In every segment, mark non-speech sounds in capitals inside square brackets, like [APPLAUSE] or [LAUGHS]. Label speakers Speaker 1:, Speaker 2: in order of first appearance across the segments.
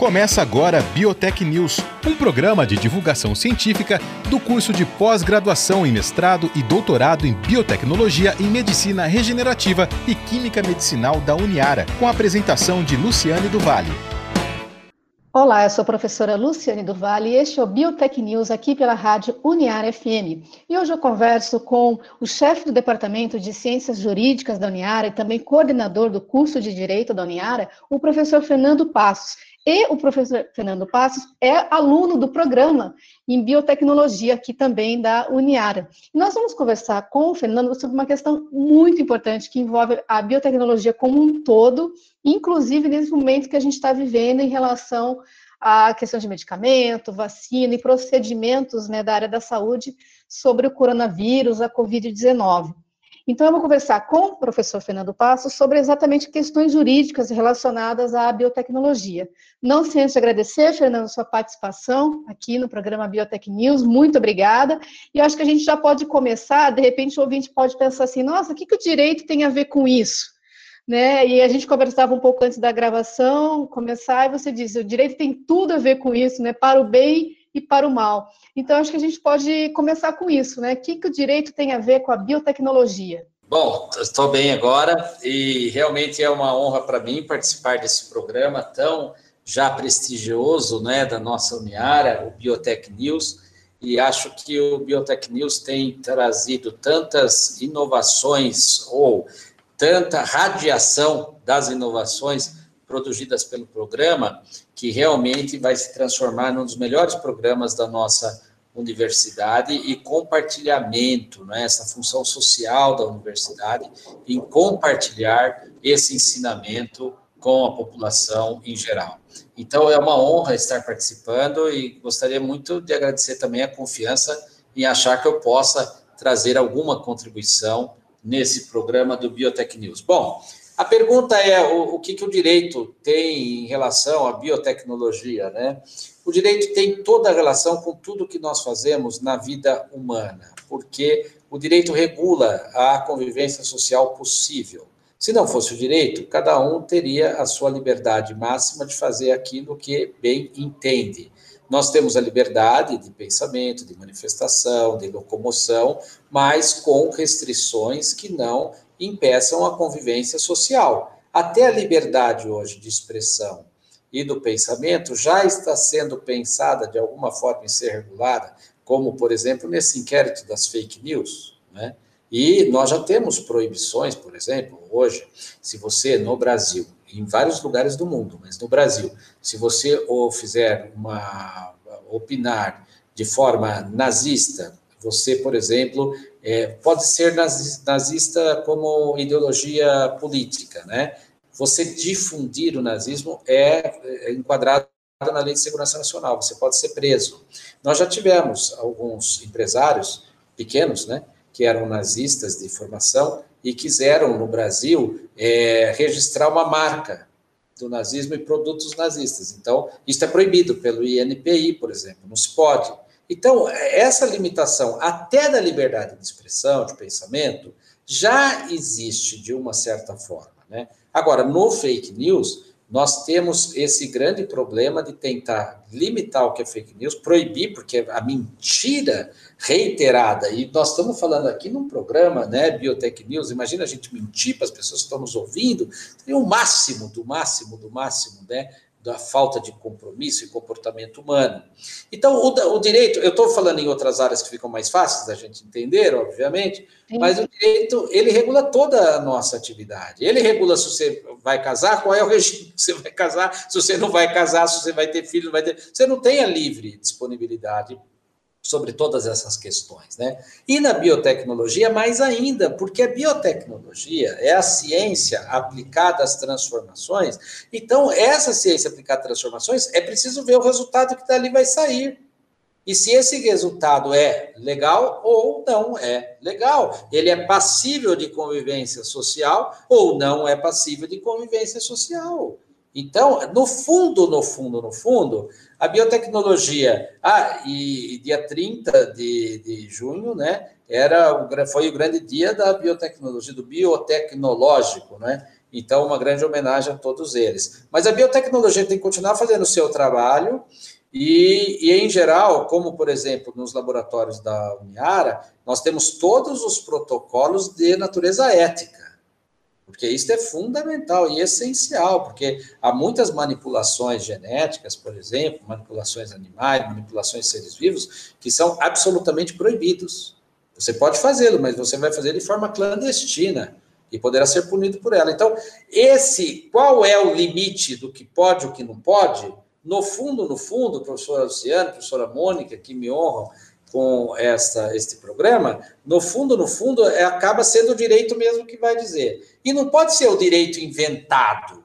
Speaker 1: Começa agora Biotech News, um programa de divulgação científica do curso de pós-graduação em mestrado e doutorado em biotecnologia e medicina regenerativa e química medicinal da Uniara, com a apresentação de Luciane do.
Speaker 2: Olá, eu sou a professora Luciane do e este é o Biotech News aqui pela rádio Uniara FM. E hoje eu converso com o chefe do Departamento de Ciências Jurídicas da Uniara e também coordenador do curso de Direito da Uniara, o professor Fernando Passos. E o professor Fernando Passos é aluno do programa em biotecnologia aqui também da Uniara. Nós vamos conversar com o Fernando sobre uma questão muito importante que envolve a biotecnologia como um todo, inclusive nesse momento que a gente está vivendo em relação à questão de medicamento, vacina e procedimentos né, da área da saúde sobre o coronavírus, a Covid-19. Então, eu vou conversar com o professor Fernando Passos sobre exatamente questões jurídicas relacionadas à biotecnologia. Não sem antes agradecer, Fernando, sua participação aqui no programa Biotech News, muito obrigada. E acho que a gente já pode começar, de repente o ouvinte pode pensar assim, nossa, o que, que o direito tem a ver com isso? Né? E a gente conversava um pouco antes da gravação, começar, e você diz, o direito tem tudo a ver com isso, né? para o bem e para o mal. Então, acho que a gente pode começar com isso, né? O que, que o direito tem a ver com a biotecnologia?
Speaker 3: Bom, estou bem agora e realmente é uma honra para mim participar desse programa tão já prestigioso né, da nossa Uniara, o Biotech News, e acho que o Biotech News tem trazido tantas inovações ou tanta radiação das inovações produzidas pelo programa, que realmente vai se transformar num dos melhores programas da nossa universidade e compartilhamento, né, essa função social da universidade em compartilhar esse ensinamento com a população em geral. Então, é uma honra estar participando e gostaria muito de agradecer também a confiança em achar que eu possa trazer alguma contribuição nesse programa do Biotech News. Bom, a pergunta é o, o que, que o direito tem em relação à biotecnologia, né? O direito tem toda a relação com tudo que nós fazemos na vida humana, porque o direito regula a convivência social possível. Se não fosse o direito, cada um teria a sua liberdade máxima de fazer aquilo que bem entende. Nós temos a liberdade de pensamento, de manifestação, de locomoção, mas com restrições que não impeçam a convivência social. Até a liberdade hoje de expressão e do pensamento já está sendo pensada de alguma forma em ser regulada, como, por exemplo, nesse inquérito das fake news, né? E nós já temos proibições, por exemplo, hoje, se você no Brasil, em vários lugares do mundo, mas no Brasil, se você ou fizer uma opinar de forma nazista, você, por exemplo, é, pode ser nazista como ideologia política, né? Você difundir o nazismo é, é enquadrado na Lei de Segurança Nacional, você pode ser preso. Nós já tivemos alguns empresários pequenos, né, que eram nazistas de formação e quiseram no Brasil é, registrar uma marca do nazismo e produtos nazistas. Então, isso é proibido pelo INPI, por exemplo, não se pode. Então, essa limitação até da liberdade de expressão, de pensamento, já existe de uma certa forma. Né? Agora, no fake news, nós temos esse grande problema de tentar limitar o que é fake news, proibir, porque a mentira reiterada, e nós estamos falando aqui num programa, né, Biotech News, imagina a gente mentir para as pessoas que estão nos ouvindo, tem o máximo, do máximo, do máximo, né, da falta de compromisso e comportamento humano. Então, o, o direito, eu estou falando em outras áreas que ficam mais fáceis da gente entender, obviamente, Sim. mas o direito, ele regula toda a nossa atividade. Ele regula se você vai casar, qual é o regime que você vai casar, se você não vai casar, se você vai ter filho, não vai ter... Você não tem a livre disponibilidade sobre todas essas questões, né? E na biotecnologia mais ainda, porque a biotecnologia é a ciência aplicada às transformações. Então, essa ciência aplicada às transformações é preciso ver o resultado que dali vai sair. E se esse resultado é legal ou não é legal. Ele é passível de convivência social ou não é passível de convivência social. Então, no fundo, no fundo, no fundo, a biotecnologia. Ah, e, dia 30 de, de junho, né? Era o, foi o grande dia da biotecnologia, do biotecnológico, né? Então, uma grande homenagem a todos eles. Mas a biotecnologia tem que continuar fazendo o seu trabalho, e, e, em geral, como por exemplo nos laboratórios da Uniara, nós temos todos os protocolos de natureza ética porque isso é fundamental e essencial, porque há muitas manipulações genéticas, por exemplo, manipulações animais, manipulações de seres vivos, que são absolutamente proibidos. Você pode fazê-lo, mas você vai fazer de forma clandestina e poderá ser punido por ela. Então, esse, qual é o limite do que pode e o que não pode? No fundo, no fundo, professora Luciana, professora Mônica, que me honram com esta, este programa, no fundo, no fundo, é, acaba sendo o direito mesmo que vai dizer. E não pode ser o direito inventado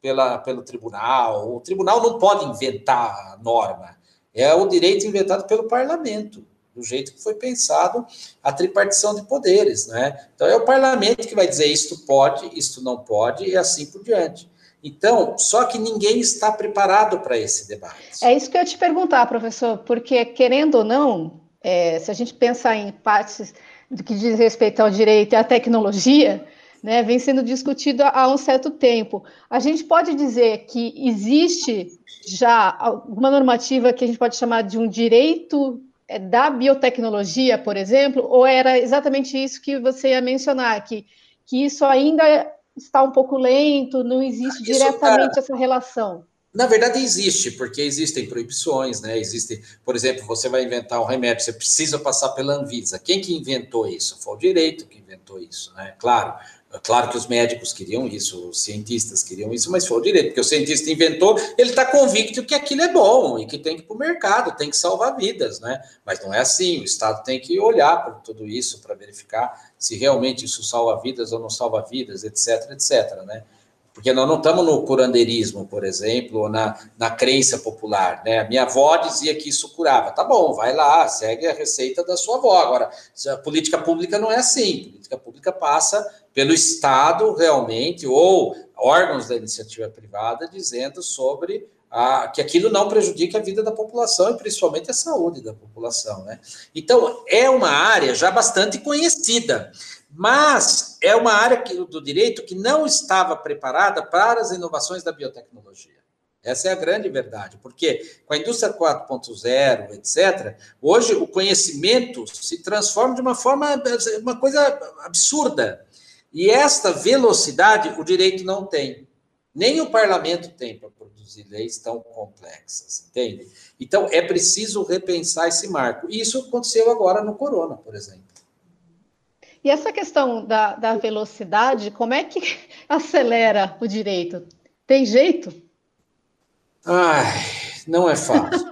Speaker 3: pela, pelo tribunal. O tribunal não pode inventar a norma. É o direito inventado pelo parlamento, do jeito que foi pensado a tripartição de poderes. Né? Então, é o parlamento que vai dizer isto pode, isto não pode, e assim por diante. Então, só que ninguém está preparado para esse debate.
Speaker 2: É isso que eu ia te perguntar, professor, porque, querendo ou não, é, se a gente pensar em partes do que diz respeito ao direito e à tecnologia, né, vem sendo discutido há um certo tempo. A gente pode dizer que existe já alguma normativa que a gente pode chamar de um direito é, da biotecnologia, por exemplo, ou era exatamente isso que você ia mencionar, que, que isso ainda está um pouco lento, não existe isso, diretamente essa relação?
Speaker 3: Na verdade, existe, porque existem proibições, né? Existem, por exemplo, você vai inventar um remédio, você precisa passar pela Anvisa. Quem que inventou isso? Foi o direito que inventou isso, né? Claro, claro que os médicos queriam isso, os cientistas queriam isso, mas foi o direito, porque o cientista inventou, ele está convicto que aquilo é bom e que tem que ir para o mercado, tem que salvar vidas, né? Mas não é assim, o Estado tem que olhar para tudo isso para verificar se realmente isso salva vidas ou não salva vidas, etc, etc, né? Porque nós não estamos no curandeirismo, por exemplo, ou na, na crença popular, né? A minha avó dizia que isso curava. Tá bom, vai lá, segue a receita da sua avó. Agora, a política pública não é assim. A política pública passa pelo Estado, realmente, ou órgãos da iniciativa privada, dizendo sobre a, que aquilo não prejudique a vida da população e principalmente a saúde da população, né? Então, é uma área já bastante conhecida. Mas é uma área que, do direito que não estava preparada para as inovações da biotecnologia. Essa é a grande verdade, porque com a indústria 4.0, etc., hoje o conhecimento se transforma de uma forma, uma coisa absurda. E esta velocidade o direito não tem. Nem o parlamento tem para produzir leis tão complexas, entende? Então é preciso repensar esse marco. E isso aconteceu agora no corona, por exemplo.
Speaker 2: E essa questão da, da velocidade, como é que [LAUGHS] acelera o direito? Tem jeito?
Speaker 3: Ai, não é fácil.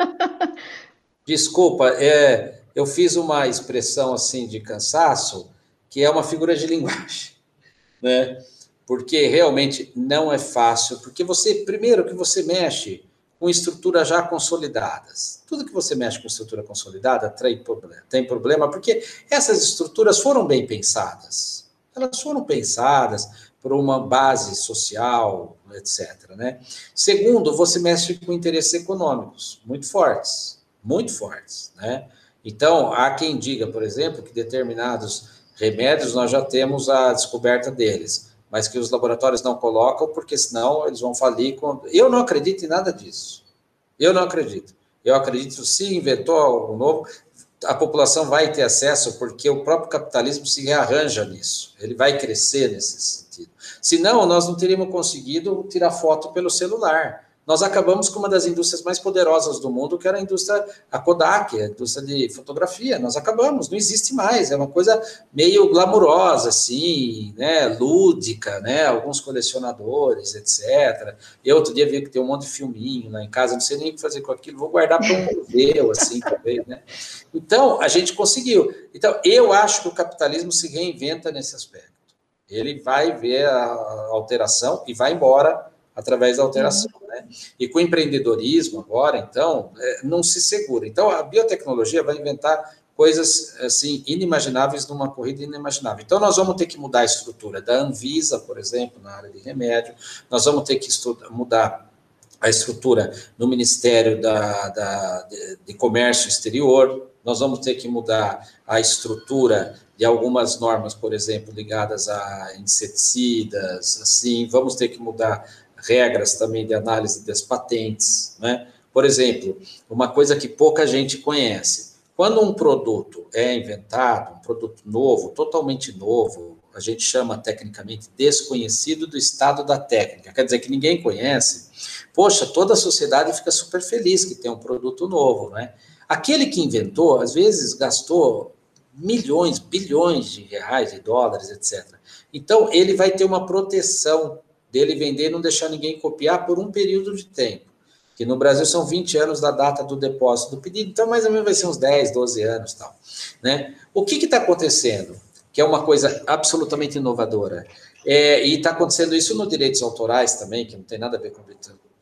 Speaker 3: [LAUGHS] Desculpa, é, eu fiz uma expressão assim de cansaço, que é uma figura de linguagem, né? Porque realmente não é fácil, porque você, primeiro que você mexe com estruturas já consolidadas. Tudo que você mexe com estrutura consolidada tem problema, porque essas estruturas foram bem pensadas. Elas foram pensadas por uma base social, etc. Né? Segundo, você mexe com interesses econômicos muito fortes, muito fortes. Né? Então, há quem diga, por exemplo, que determinados remédios nós já temos a descoberta deles mas que os laboratórios não colocam, porque senão eles vão falir. Com... Eu não acredito em nada disso. Eu não acredito. Eu acredito, se inventou algo novo, a população vai ter acesso, porque o próprio capitalismo se rearranja nisso. Ele vai crescer nesse sentido. Senão, nós não teríamos conseguido tirar foto pelo celular nós acabamos com uma das indústrias mais poderosas do mundo, que era a indústria, a Kodak, a indústria de fotografia. Nós acabamos, não existe mais, é uma coisa meio glamurosa, assim, né, lúdica, né, alguns colecionadores, etc. Eu outro dia vi que tem um monte de filminho lá em casa, não sei nem o que fazer com aquilo, vou guardar para um museu, assim, talvez, né. Então, a gente conseguiu. Então, eu acho que o capitalismo se reinventa nesse aspecto. Ele vai ver a alteração e vai embora através da alteração. Uhum. Né? E com o empreendedorismo agora, então, é, não se segura. Então, a biotecnologia vai inventar coisas assim inimagináveis numa corrida inimaginável. Então, nós vamos ter que mudar a estrutura da Anvisa, por exemplo, na área de remédio, nós vamos ter que estudar, mudar a estrutura no Ministério da, da de, de Comércio Exterior, nós vamos ter que mudar a estrutura de algumas normas, por exemplo, ligadas a inseticidas, assim, vamos ter que mudar regras também de análise das patentes, né? Por exemplo, uma coisa que pouca gente conhece. Quando um produto é inventado, um produto novo, totalmente novo, a gente chama tecnicamente desconhecido do estado da técnica, quer dizer que ninguém conhece. Poxa, toda a sociedade fica super feliz que tem um produto novo, né? Aquele que inventou, às vezes gastou milhões, bilhões de reais, de dólares, etc. Então, ele vai ter uma proteção dele vender e não deixar ninguém copiar por um período de tempo. Que no Brasil são 20 anos da data do depósito do pedido, então mais ou menos vai ser uns 10, 12 anos tal. Né? O que está acontecendo? Que é uma coisa absolutamente inovadora. É, e está acontecendo isso nos direitos autorais também, que não tem nada a ver com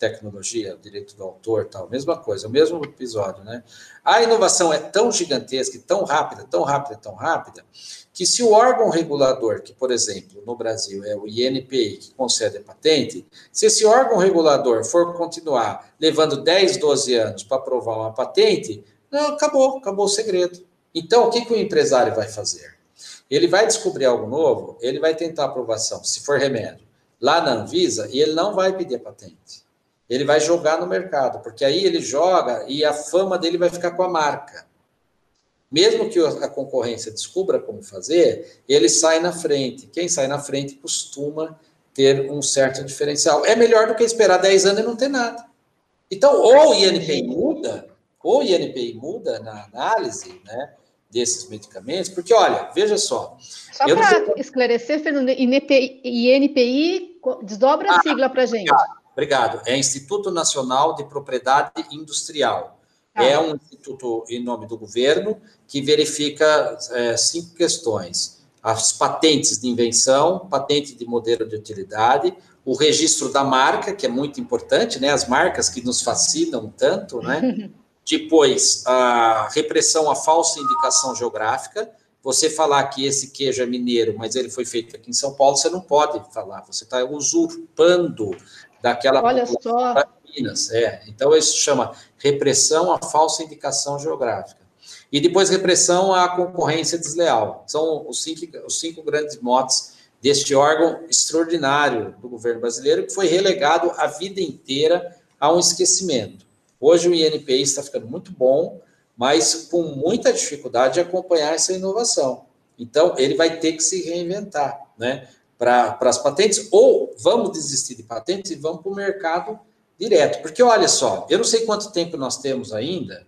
Speaker 3: tecnologia, direito do autor, tal, mesma coisa, o mesmo episódio, né? A inovação é tão gigantesca, tão rápida, tão rápida, tão rápida, que se o órgão regulador, que por exemplo no Brasil é o INPI, que concede a patente, se esse órgão regulador for continuar levando 10, 12 anos para aprovar uma patente, acabou, acabou o segredo. Então, o que, que o empresário vai fazer? Ele vai descobrir algo novo, ele vai tentar aprovação, se for remédio, lá na Anvisa, e ele não vai pedir a patente ele vai jogar no mercado, porque aí ele joga e a fama dele vai ficar com a marca. Mesmo que a concorrência descubra como fazer, ele sai na frente. Quem sai na frente costuma ter um certo diferencial. É melhor do que esperar 10 anos e não ter nada. Então, ou o INPI muda, ou o INPI muda na análise, né? desses medicamentos, porque olha, veja só.
Speaker 2: Só para sei... esclarecer, Fernando, INPI, INPI desdobra a ah, sigla para gente. Obrigado.
Speaker 3: Obrigado. É Instituto Nacional de Propriedade Industrial. Ah. É um instituto em nome do governo que verifica é, cinco questões: as patentes de invenção, patente de modelo de utilidade, o registro da marca, que é muito importante, né? As marcas que nos fascinam tanto, né? [LAUGHS] Depois, a repressão à falsa indicação geográfica. Você falar que esse queijo é mineiro, mas ele foi feito aqui em São Paulo, você não pode falar. Você está usurpando daquela
Speaker 2: Olha só.
Speaker 3: Minas. É. Então, isso chama repressão à falsa indicação geográfica. E depois, repressão à concorrência desleal. São os cinco, os cinco grandes motes deste órgão extraordinário do governo brasileiro, que foi relegado a vida inteira a um esquecimento. Hoje, o INPI está ficando muito bom, mas com muita dificuldade de acompanhar essa inovação. Então, ele vai ter que se reinventar, né? Para as patentes, ou vamos desistir de patentes e vamos para o mercado direto. Porque olha só, eu não sei quanto tempo nós temos ainda.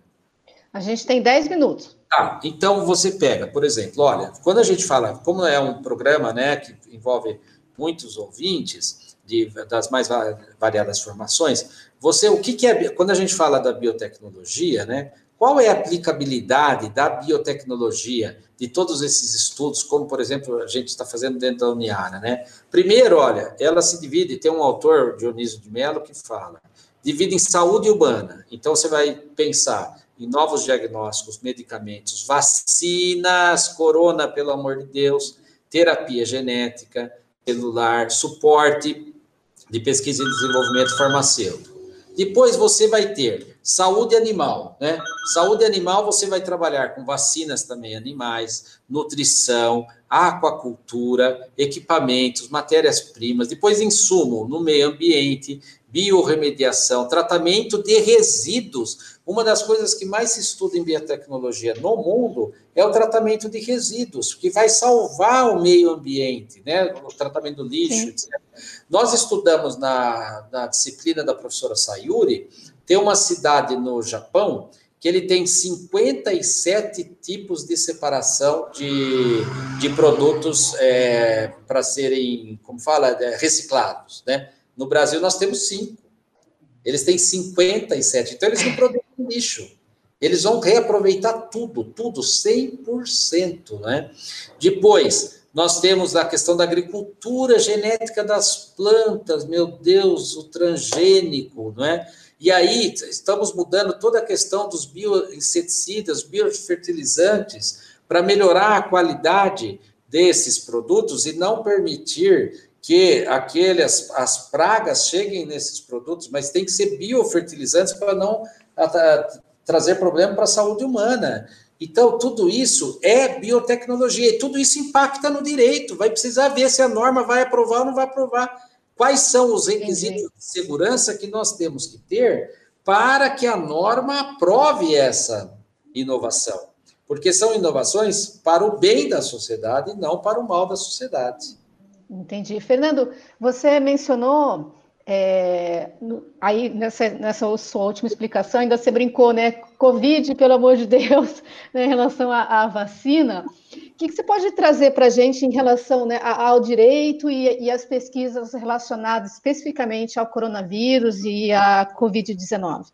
Speaker 2: A gente tem 10 minutos.
Speaker 3: Tá, então você pega, por exemplo, olha, quando a gente fala, como é um programa né, que envolve muitos ouvintes de, das mais variadas formações, você, o que, que é, quando a gente fala da biotecnologia, né, qual é a aplicabilidade da biotecnologia, de todos esses estudos, como, por exemplo, a gente está fazendo dentro da Uniara, né? Primeiro, olha, ela se divide, tem um autor, Dionísio de Mello, que fala, divide em saúde humana. Então, você vai pensar em novos diagnósticos, medicamentos, vacinas, corona, pelo amor de Deus, terapia genética, celular, suporte de pesquisa e desenvolvimento farmacêutico. Depois você vai ter Saúde animal, né? Saúde animal, você vai trabalhar com vacinas também animais, nutrição, aquacultura, equipamentos, matérias-primas, depois insumo no meio ambiente, biorremediação, tratamento de resíduos. Uma das coisas que mais se estuda em biotecnologia no mundo é o tratamento de resíduos, que vai salvar o meio ambiente, né? O tratamento do lixo, Sim. etc. Nós estudamos na, na disciplina da professora Sayuri tem uma cidade no Japão que ele tem 57 tipos de separação de, de produtos é, para serem, como fala, é, reciclados. Né? No Brasil, nós temos cinco. Eles têm 57. Então, eles não [LAUGHS] produzem lixo. Eles vão reaproveitar tudo, tudo, 100%. Né? Depois, nós temos a questão da agricultura genética das plantas, meu Deus, o transgênico, não é? E aí estamos mudando toda a questão dos bioinseticidas, biofertilizantes, para melhorar a qualidade desses produtos e não permitir que aqueles, as pragas cheguem nesses produtos, mas tem que ser biofertilizantes para não a, a, trazer problema para a saúde humana. Então, tudo isso é biotecnologia, e tudo isso impacta no direito. Vai precisar ver se a norma vai aprovar ou não vai aprovar. Quais são os requisitos Entendi. de segurança que nós temos que ter para que a norma aprove essa inovação? Porque são inovações para o bem da sociedade e não para o mal da sociedade.
Speaker 2: Entendi. Fernando, você mencionou é, aí, nessa, nessa sua última explicação, ainda você brincou, né? Covid, pelo amor de Deus, [LAUGHS] né, em relação à, à vacina. O que, que, você pode trazer para a gente em relação né, ao direito e, e as pesquisas relacionadas especificamente ao coronavírus e à Covid-19?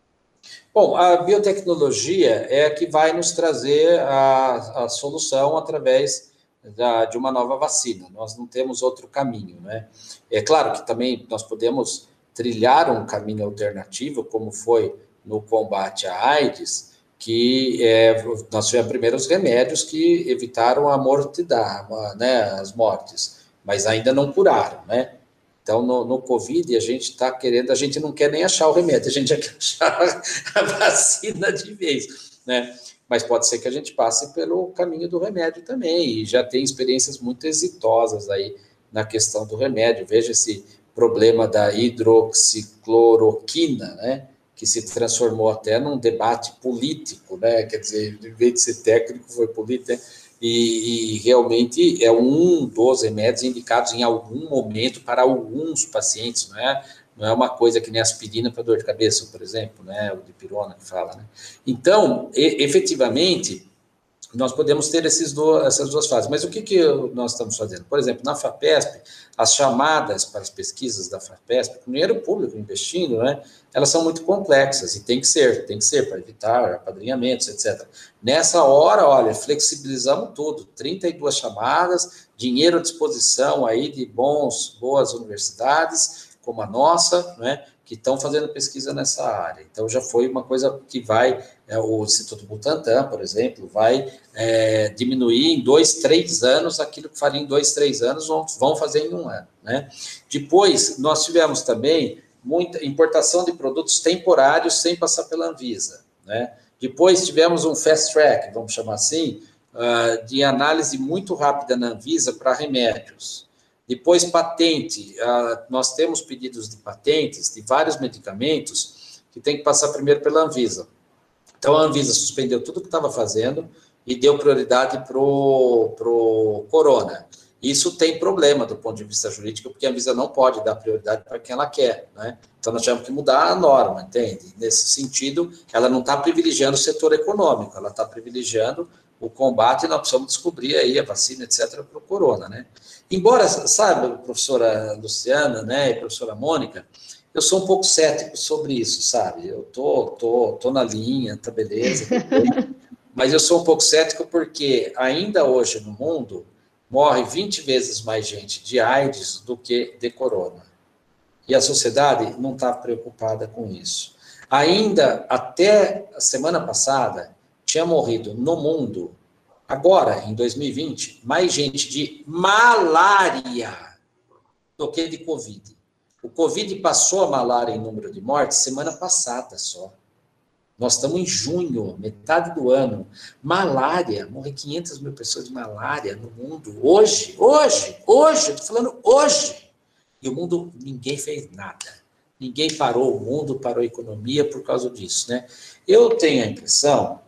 Speaker 3: Bom, a biotecnologia é a que vai nos trazer a, a solução através da, de uma nova vacina. Nós não temos outro caminho, né? É claro que também nós podemos trilhar um caminho alternativo, como foi no combate à AIDS, que é, nós tivemos primeiros remédios que evitaram a mortidade, né, as mortes, mas ainda não curaram, né? Então, no, no Covid, a gente está querendo, a gente não quer nem achar o remédio, a gente já quer achar [LAUGHS] a vacina de vez, né? Mas pode ser que a gente passe pelo caminho do remédio também, e já tem experiências muito exitosas aí na questão do remédio. Veja esse problema da hidroxicloroquina, né? que se transformou até num debate político, né? Quer dizer, em vez de ser técnico, foi político, né? e, e, realmente é um dos remédios indicados em algum momento para alguns pacientes, não é? Não é uma coisa que nem aspirina para dor de cabeça, por exemplo, né? O de pirona que fala, né? Então, e, efetivamente, nós podemos ter esses do, essas duas fases. Mas o que, que nós estamos fazendo? Por exemplo, na FAPESP, as chamadas para as pesquisas da FAPESP, com dinheiro público investindo, né, elas são muito complexas e tem que ser, tem que ser para evitar apadrinhamentos, etc. Nessa hora, olha, flexibilizamos tudo, 32 chamadas, dinheiro à disposição aí de bons, boas universidades, como a nossa, né, que estão fazendo pesquisa nessa área. Então, já foi uma coisa que vai, é, o Instituto Butantan, por exemplo, vai é, diminuir em dois, três anos aquilo que faria em dois, três anos, vão, fazer em um ano. Né? Depois, nós tivemos também muita importação de produtos temporários sem passar pela Anvisa. Né? Depois, tivemos um fast track, vamos chamar assim, uh, de análise muito rápida na Anvisa para remédios. Depois, patente. Ah, nós temos pedidos de patentes de vários medicamentos que tem que passar primeiro pela Anvisa. Então, a Anvisa suspendeu tudo o que estava fazendo e deu prioridade para o Corona. Isso tem problema do ponto de vista jurídico, porque a Anvisa não pode dar prioridade para quem ela quer, né? Então, nós tivemos que mudar a norma, entende? Nesse sentido, ela não está privilegiando o setor econômico, ela está privilegiando o combate e nós precisamos descobrir aí a vacina, etc., para o corona, né? Embora, sabe, professora Luciana, né, e professora Mônica, eu sou um pouco cético sobre isso, sabe? Eu tô, tô, tô na linha, tá beleza, [LAUGHS] mas eu sou um pouco cético porque ainda hoje no mundo morre 20 vezes mais gente de AIDS do que de corona. E a sociedade não está preocupada com isso. Ainda até a semana passada, tinha morrido no mundo Agora, em 2020, mais gente de malária do que de Covid. O Covid passou a malária em número de mortes semana passada só. Nós estamos em junho, metade do ano. Malária, morre 500 mil pessoas de malária no mundo. Hoje, hoje, hoje, estou falando hoje. E o mundo, ninguém fez nada. Ninguém parou o mundo, parou a economia por causa disso, né? Eu tenho a impressão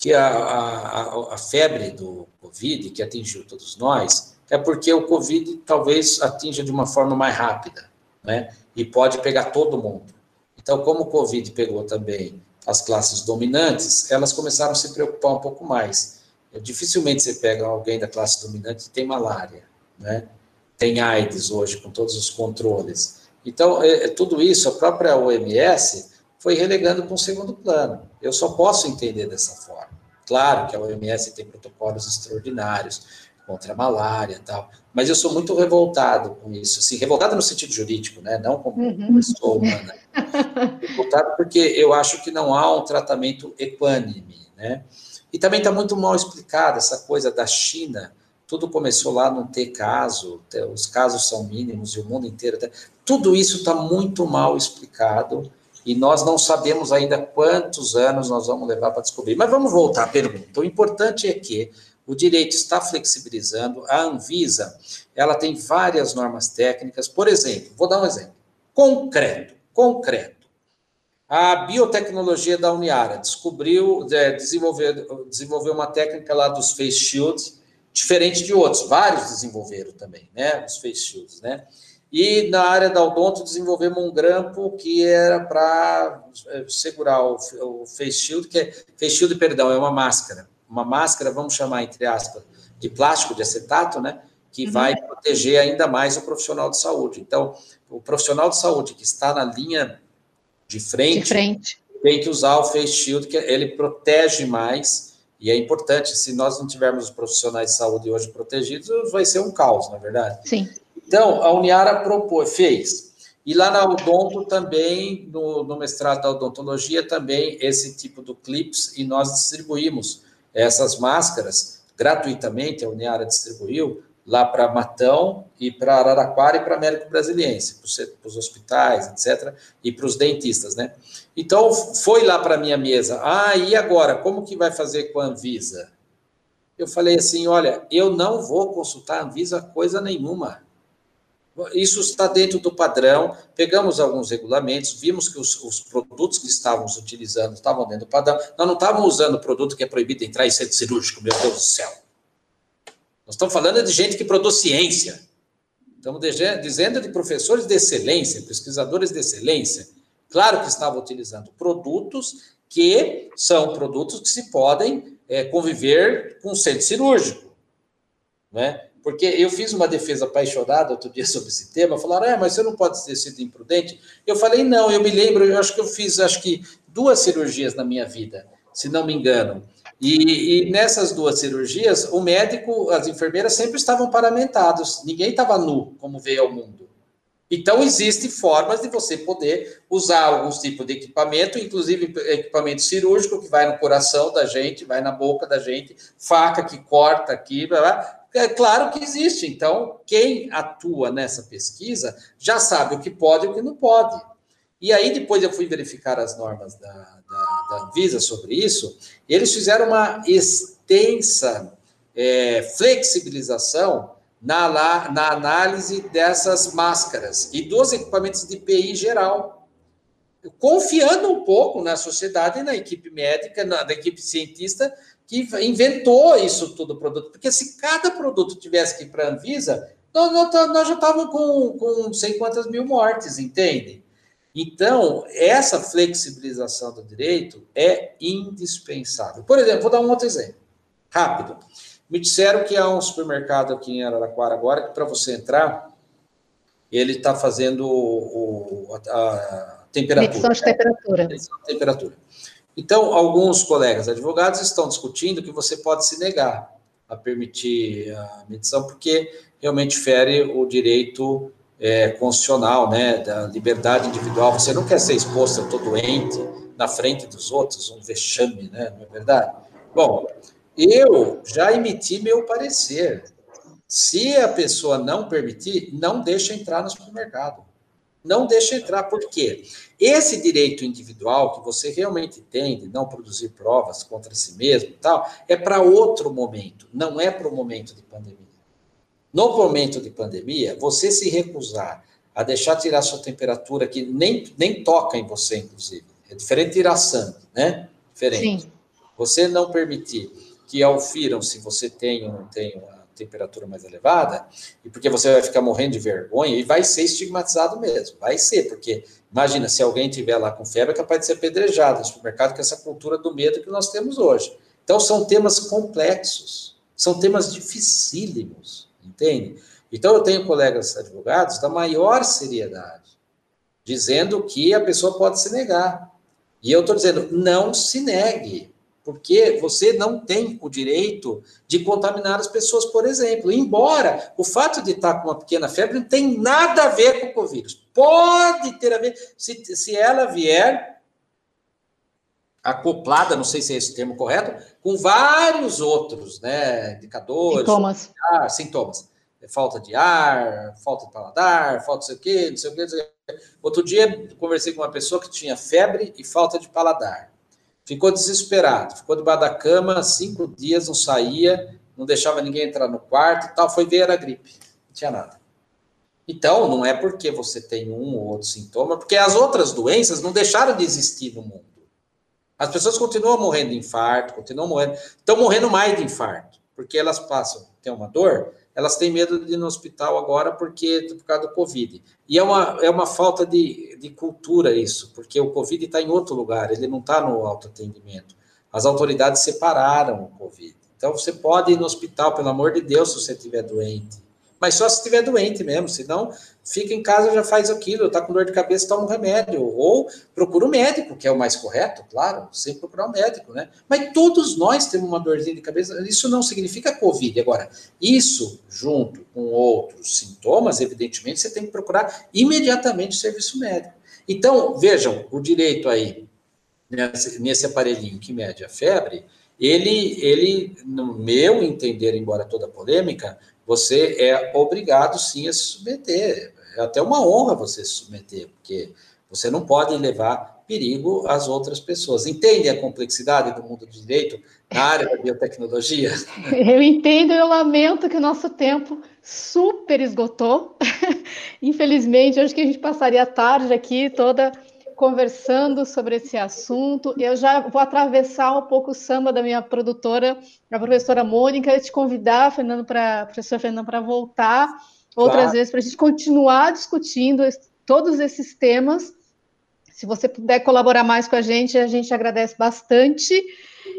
Speaker 3: que a, a, a febre do Covid, que atingiu todos nós, é porque o Covid talvez atinja de uma forma mais rápida, né? E pode pegar todo mundo. Então, como o Covid pegou também as classes dominantes, elas começaram a se preocupar um pouco mais. Dificilmente você pega alguém da classe dominante que tem malária, né? Tem AIDS hoje, com todos os controles. Então, é, é tudo isso, a própria OMS foi relegando para um segundo plano. Eu só posso entender dessa forma. Claro que a OMS tem protocolos extraordinários contra a malária e tal, mas eu sou muito revoltado com isso, assim, revoltado no sentido jurídico, né, não como uhum. pessoa humana. revoltado porque eu acho que não há um tratamento equânime, né, e também está muito mal explicada essa coisa da China, tudo começou lá não ter caso, os casos são mínimos e o mundo inteiro, tudo isso está muito mal explicado, e nós não sabemos ainda quantos anos nós vamos levar para descobrir. Mas vamos voltar à pergunta. O importante é que o direito está flexibilizando, a Anvisa, ela tem várias normas técnicas, por exemplo, vou dar um exemplo, concreto, concreto. A biotecnologia da Uniara descobriu, é, desenvolveu, desenvolveu uma técnica lá dos face shields, diferente de outros, vários desenvolveram também, né, os face shields, né, e na área da odonto desenvolvemos um grampo que era para é, segurar o, o, face shield, que é face shield, perdão, é uma máscara. Uma máscara, vamos chamar entre aspas, de plástico, de acetato, né? Que uhum. vai proteger ainda mais o profissional de saúde. Então, o profissional de saúde que está na linha de frente, de frente. tem que usar o face shield, que ele protege mais. E é importante, se nós não tivermos os profissionais de saúde hoje protegidos, vai ser um caos, na é verdade?
Speaker 2: Sim.
Speaker 3: Então, a Uniara propôs, fez. E lá na Odonto também, no, no mestrado da odontologia, também esse tipo do clips, e nós distribuímos essas máscaras gratuitamente, a Uniara distribuiu lá para Matão e para Araraquara e para Américo Brasiliense, para os hospitais, etc., e para os dentistas, né? Então, foi lá para a minha mesa, ah, e agora, como que vai fazer com a Anvisa? Eu falei assim, olha, eu não vou consultar a Anvisa coisa nenhuma. Isso está dentro do padrão. Pegamos alguns regulamentos, vimos que os, os, produtos que estávamos utilizando estavam dentro do padrão. Nós não estávamos usando produto que é proibido entrar em centro cirúrgico, meu Deus do céu. Nós estamos falando de gente que produz ciência. Estamos dizendo de professores de excelência, pesquisadores de excelência. Claro que estavam utilizando produtos que são produtos que se podem é, conviver com centro cirúrgico. Né? Porque eu fiz uma defesa apaixonada outro dia sobre esse tema, falaram, ah, mas você não pode ter sido imprudente. Eu falei, não, eu me lembro, eu acho que eu fiz, acho que duas cirurgias na minha vida, se não me engano. E, e nessas duas cirurgias, o médico, as enfermeiras sempre estavam paramentados, ninguém estava nu, como veio ao mundo. Então, existem formas de você poder usar alguns tipos de equipamento, inclusive equipamento cirúrgico, que vai no coração da gente, vai na boca da gente, faca que corta aqui, blá, blá, é claro que existe. Então, quem atua nessa pesquisa já sabe o que pode e o que não pode. E aí, depois eu fui verificar as normas da, da, da Anvisa sobre isso, eles fizeram uma extensa é, flexibilização na, na análise dessas máscaras e dos equipamentos de PI geral, confiando um pouco na sociedade na equipe médica, na, na equipe cientista, que inventou isso tudo, produto. Porque se cada produto tivesse que ir para a Anvisa, nós, nós, já estávamos com, com sei quantas mil mortes, entende? Então, essa flexibilização do direito é indispensável. Por exemplo, vou dar um outro exemplo, rápido. Me disseram que há um supermercado aqui em Araraquara agora que para você entrar, ele está fazendo o, o, a, a temperatura.
Speaker 2: Medição de temperatura.
Speaker 3: Medição de temperatura. Então, alguns colegas advogados estão discutindo que você pode se negar a permitir a medição, porque realmente fere o direito é, constitucional, né, da liberdade individual. Você não quer ser exposto, eu estou doente, na frente dos outros, um vexame, né, não é verdade? Bom, eu já emiti meu parecer. Se a pessoa não permitir, não deixa entrar no supermercado não deixa entrar. Por quê? Esse direito individual que você realmente tem de não produzir provas contra si mesmo tal, é para outro momento, não é para o momento de pandemia. No momento de pandemia, você se recusar a deixar tirar sua temperatura, que nem, nem toca em você, inclusive. É diferente tirar sangue, né? Diferente. Sim. Você não permitir que aufiram se você tem ou não tem uma temperatura mais elevada, e porque você vai ficar morrendo de vergonha e vai ser estigmatizado mesmo, vai ser, porque imagina, se alguém tiver lá com febre, é capaz de ser apedrejado no supermercado com essa cultura do medo que nós temos hoje. Então, são temas complexos, são temas dificílimos, entende? Então, eu tenho colegas advogados da maior seriedade, dizendo que a pessoa pode se negar. E eu estou dizendo, não se negue porque você não tem o direito de contaminar as pessoas, por exemplo. Embora o fato de estar com uma pequena febre não tem nada a ver com o Covid. Pode ter a ver, se, se ela vier acoplada, não sei se é esse o termo correto, com vários outros né, indicadores.
Speaker 2: Sintomas.
Speaker 3: Ah, sintomas. Falta de ar, falta de paladar, falta sei o quê, não sei o quê Outro dia, conversei com uma pessoa que tinha febre e falta de paladar. Ficou desesperado, ficou debaixo da cama, cinco dias, não saía, não deixava ninguém entrar no quarto e tal. Foi ver, era gripe, não tinha nada. Então, não é porque você tem um ou outro sintoma, porque as outras doenças não deixaram de existir no mundo. As pessoas continuam morrendo de infarto, continuam morrendo, estão morrendo mais de infarto, porque elas passam, tem uma dor, elas têm medo de ir no hospital agora porque por causa do Covid. E é uma, é uma falta de, de cultura isso, porque o Covid está em outro lugar, ele não está no autoatendimento. As autoridades separaram o Covid. Então você pode ir no hospital, pelo amor de Deus, se você estiver doente. Mas só se estiver doente mesmo, senão fica em casa, já faz aquilo, está com dor de cabeça, toma um remédio. Ou procura o um médico, que é o mais correto, claro, sempre procurar um médico, né? Mas todos nós temos uma dorzinha de cabeça, isso não significa Covid. Agora, isso junto com outros sintomas, evidentemente, você tem que procurar imediatamente o serviço médico. Então, vejam, o direito aí, nesse, nesse aparelhinho que mede a febre, ele, ele, no meu entender, embora toda polêmica, você é obrigado sim a se submeter. É até uma honra você se submeter, porque você não pode levar perigo às outras pessoas. Entende a complexidade do mundo do direito na área da biotecnologia? [LAUGHS]
Speaker 2: Eu entendo, eu lamento que o nosso tempo super esgotou. [LAUGHS] Infelizmente, acho que a gente passaria a tarde aqui toda conversando sobre esse assunto. Eu já vou atravessar um pouco o samba da minha produtora, a professora Mônica, e te convidar, Fernando, para professor Fernando, para voltar outras claro. vezes para a gente continuar discutindo todos esses temas. Se você puder colaborar mais com a gente, a gente agradece bastante.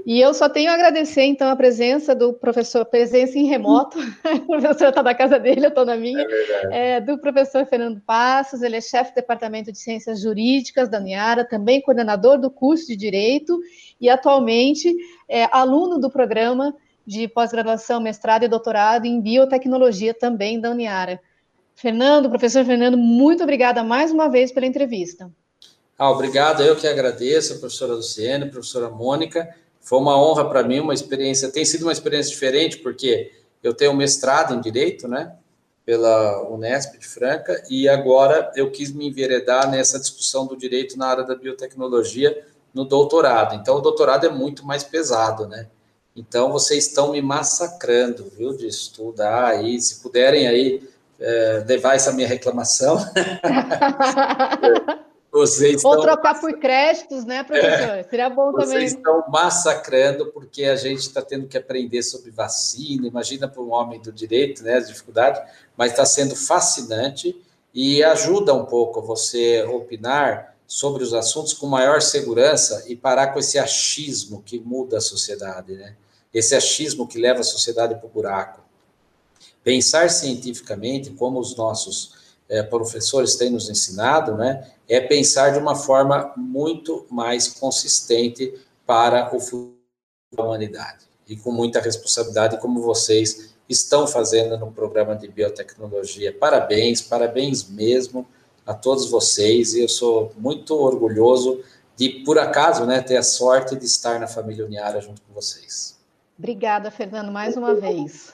Speaker 2: E eu só tenho a agradecer, então, a presença do professor, presença em remoto, [LAUGHS] o professor está na casa dele, eu estou na minha, é é, do professor Fernando Passos, ele é chefe do Departamento de Ciências Jurídicas da Uniara, também coordenador do curso de Direito e atualmente é aluno do programa de pós-graduação, mestrado e doutorado em biotecnologia também da Uniara. Fernando, professor Fernando, muito obrigada mais uma vez pela entrevista.
Speaker 3: Ah, obrigado, eu que agradeço, professora Luciene, professora Mônica, foi uma honra para mim, uma experiência, tem sido uma experiência diferente, porque eu tenho mestrado em Direito, né, pela Unesp de Franca, e agora eu quis me enveredar nessa discussão do direito na área da biotecnologia no doutorado. Então, o doutorado é muito mais pesado, né? Então, vocês estão me massacrando, viu, de estudar aí, se puderem aí é, levar essa minha reclamação. [LAUGHS] [LAUGHS] [LAUGHS]
Speaker 2: Vocês Ou estão... trocar por créditos, né, professor? É, Seria bom
Speaker 3: vocês
Speaker 2: também.
Speaker 3: Vocês estão massacrando porque a gente está tendo que aprender sobre vacina. Imagina para um homem do direito, né, as dificuldades, mas está sendo fascinante e ajuda um pouco você opinar sobre os assuntos com maior segurança e parar com esse achismo que muda a sociedade, né? Esse achismo que leva a sociedade para o buraco. Pensar cientificamente, como os nossos é, professores têm nos ensinado, né? é pensar de uma forma muito mais consistente para o futuro da humanidade e com muita responsabilidade, como vocês estão fazendo no programa de biotecnologia. Parabéns, parabéns mesmo a todos vocês, e eu sou muito orgulhoso de, por acaso, né, ter a sorte de estar na família Uniara junto com vocês.
Speaker 2: Obrigada, Fernando, mais uma vez.